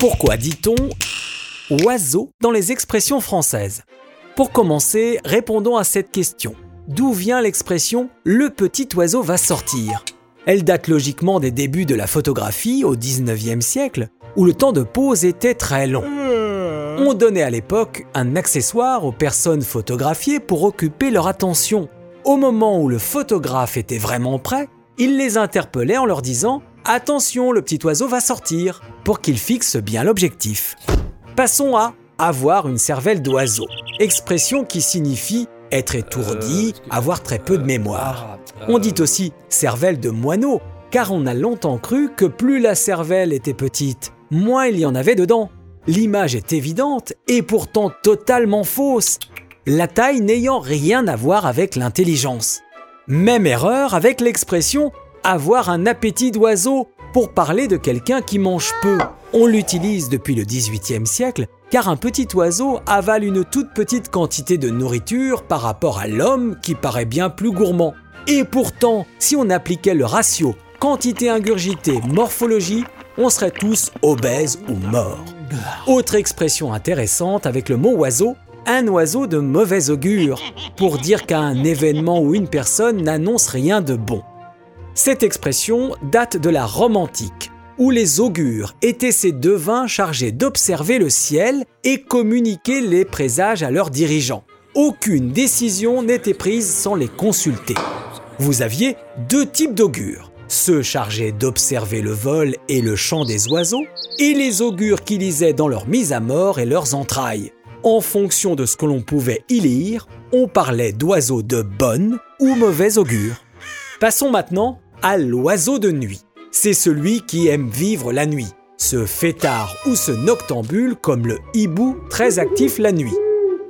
Pourquoi dit-on oiseau dans les expressions françaises? Pour commencer, répondons à cette question. D'où vient l'expression le petit oiseau va sortir? Elle date logiquement des débuts de la photographie au 19e siècle, où le temps de pose était très long. On donnait à l'époque un accessoire aux personnes photographiées pour occuper leur attention. Au moment où le photographe était vraiment prêt, il les interpellait en leur disant Attention, le petit oiseau va sortir pour qu'il fixe bien l'objectif. Passons à avoir une cervelle d'oiseau, expression qui signifie être étourdi, avoir très peu de mémoire. On dit aussi cervelle de moineau, car on a longtemps cru que plus la cervelle était petite, moins il y en avait dedans. L'image est évidente et pourtant totalement fausse, la taille n'ayant rien à voir avec l'intelligence. Même erreur avec l'expression avoir un appétit d'oiseau pour parler de quelqu'un qui mange peu. On l'utilise depuis le XVIIIe siècle car un petit oiseau avale une toute petite quantité de nourriture par rapport à l'homme qui paraît bien plus gourmand. Et pourtant, si on appliquait le ratio quantité ingurgitée morphologie, on serait tous obèses ou morts. Autre expression intéressante avec le mot oiseau, un oiseau de mauvais augure, pour dire qu'un événement ou une personne n'annonce rien de bon. Cette expression date de la Rome antique, où les augures étaient ces devins chargés d'observer le ciel et communiquer les présages à leurs dirigeants. Aucune décision n'était prise sans les consulter. Vous aviez deux types d'augures, ceux chargés d'observer le vol et le chant des oiseaux, et les augures qui lisaient dans leur mise à mort et leurs entrailles. En fonction de ce que l'on pouvait y lire, on parlait d'oiseaux de bonne ou mauvaise augure. Passons maintenant à l'oiseau de nuit. C'est celui qui aime vivre la nuit, ce fêtard ou ce noctambule comme le hibou très actif la nuit.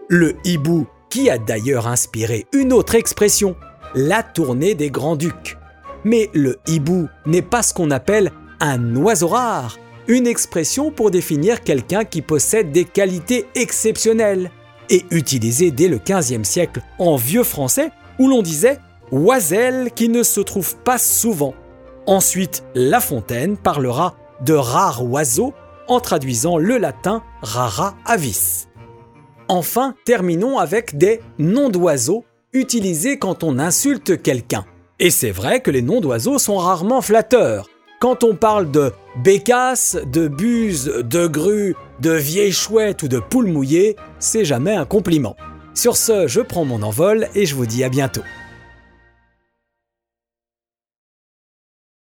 Le hibou qui a d'ailleurs inspiré une autre expression, la tournée des grands-ducs. Mais le hibou n'est pas ce qu'on appelle un oiseau rare, une expression pour définir quelqu'un qui possède des qualités exceptionnelles, et utilisée dès le XVe siècle en vieux français où l'on disait oiselle qui ne se trouve pas souvent. Ensuite, La Fontaine parlera de rare oiseau en traduisant le latin rara avis. Enfin, terminons avec des noms d'oiseaux utilisés quand on insulte quelqu'un. Et c'est vrai que les noms d'oiseaux sont rarement flatteurs. Quand on parle de bécasse, de buse, de grue, de vieille chouette ou de poule mouillée, c'est jamais un compliment. Sur ce, je prends mon envol et je vous dis à bientôt.